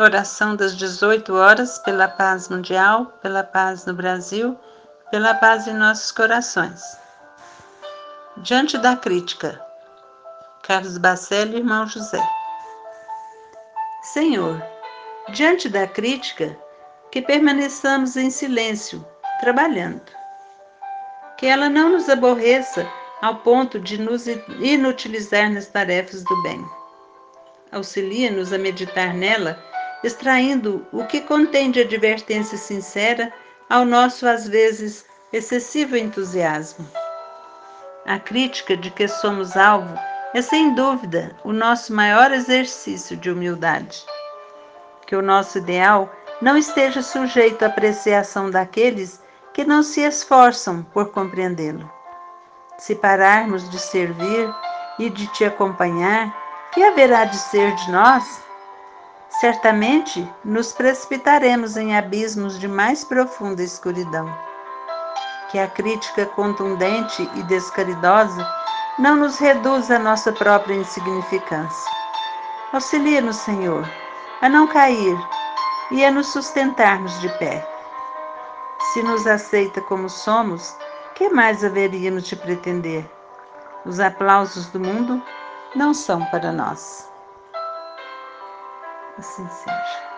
Oração das 18 horas pela paz mundial, pela paz no Brasil, pela paz em nossos corações. Diante da crítica, Carlos Bacelli, irmão José. Senhor, diante da crítica, que permaneçamos em silêncio, trabalhando. Que ela não nos aborreça ao ponto de nos inutilizar nas tarefas do bem. Auxilia-nos a meditar nela extraindo o que contém de advertência sincera ao nosso, às vezes, excessivo entusiasmo. A crítica de que somos alvo é, sem dúvida, o nosso maior exercício de humildade. Que o nosso ideal não esteja sujeito à apreciação daqueles que não se esforçam por compreendê-lo. Se pararmos de servir e de te acompanhar, que haverá de ser de nós? Certamente nos precipitaremos em abismos de mais profunda escuridão. Que a crítica contundente e descaridosa não nos reduza a nossa própria insignificância. Auxilia-nos, Senhor, a não cair e a nos sustentarmos de pé. Se nos aceita como somos, que mais haveríamos de pretender? Os aplausos do mundo não são para nós assim seja.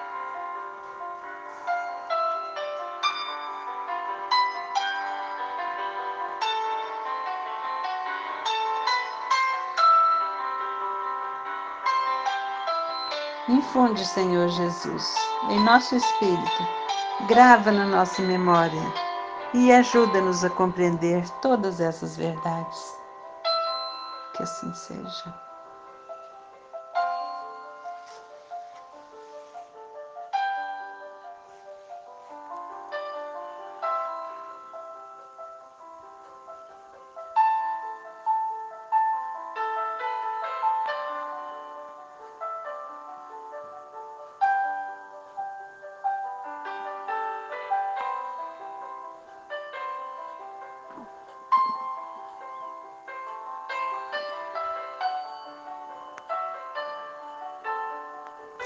Infunde, Senhor Jesus, em nosso espírito, grava na nossa memória e ajuda-nos a compreender todas essas verdades. Que assim seja.